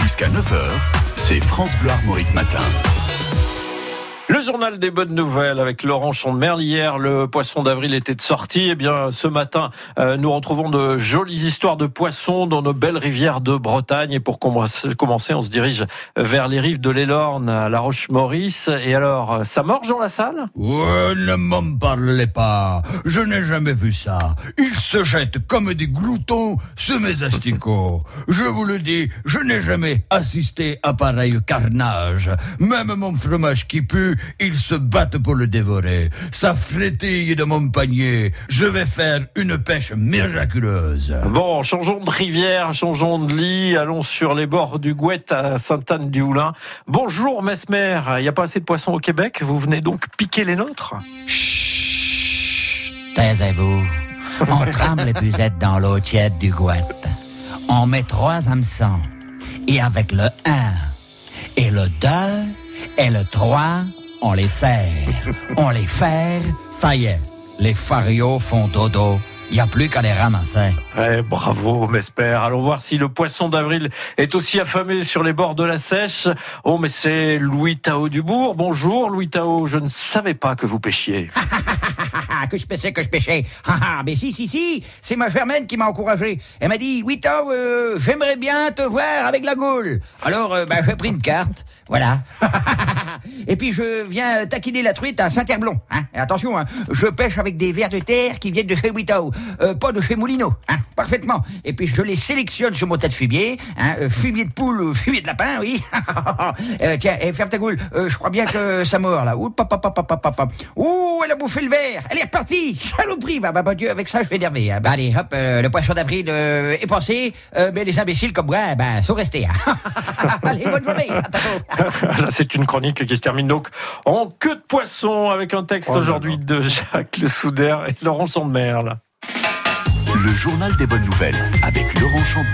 Jusqu'à 9h, c'est France Bleu Armorique Matin. Le journal des bonnes nouvelles avec Laurent Chandemerle. Hier, le poisson d'avril était de sortie. Eh bien, ce matin, euh, nous retrouvons de jolies histoires de poissons dans nos belles rivières de Bretagne. Et pour commencer, on se dirige vers les rives de l'Elorne La Roche-Maurice. Et alors, ça morge dans la salle? Ouais, ne m'en parlez pas. Je n'ai jamais vu ça. Ils se jettent comme des gloutons sur mes asticots. Je vous le dis, je n'ai jamais assisté à pareil carnage. Même mon fromage qui pue ils se battent pour le dévorer. Ça frétille de mon panier. Je vais faire une pêche miraculeuse. Bon, changeons de rivière, changeons de lit, allons sur les bords du Gouette à Sainte-Anne-du-Houlin. Bonjour Mesmer, il n'y a pas assez de poissons au Québec, vous venez donc piquer les nôtres? Chut, taisez-vous. On tremble les buzettes dans l'eau tiède du Gouette. On met trois hameçons. Et avec le 1 et le 2 et le 3, on les serre, on les ferre, ça y est, les farios font dodo. Il n'y a plus qu'à les ramasser. Eh, bravo, Mesper. Allons voir si le poisson d'avril est aussi affamé sur les bords de la sèche. Oh, mais c'est Louis Tao Dubourg. Bonjour, Louis Tao. Je ne savais pas que vous pêchiez. que je pêchais, que je pêchais. Ah, mais si, si, si, c'est ma Germaine qui m'a encouragé. Elle m'a dit, oui, euh, j'aimerais bien te voir avec la goule. Alors, euh, bah, j'ai pris une carte, voilà. Et puis, je viens taquiner la truite à Saint-Herblon. Hein. Et attention, hein, je pêche avec des vers de terre qui viennent de chez Witao, euh, pas de chez Moulineau. Hein, parfaitement. Et puis, je les sélectionne sur mon tas de fumier. Hein, euh, fumier de poule ou fumier de lapin, oui. euh, tiens, et ferme ta goule. Euh, je crois bien que ça mord, là. Ouh, papa, papa, papa, papa. Ouh, elle a bouffé le verre. Elle est repartie. Saloperie. Bah, bah, bah, Dieu, avec ça, je vais énerver. Hein. Bah, allez, hop, euh, le poisson d'avril euh, est passé. Euh, mais les imbéciles comme moi, bah, sont restés. Hein. allez, bonne journée. C'est une chronique qui se termine donc en queue de poisson avec un texte aujourd'hui de Jacques Le Souder et Laurent Sandemerle. Le journal des bonnes nouvelles avec Laurent Chandemerle.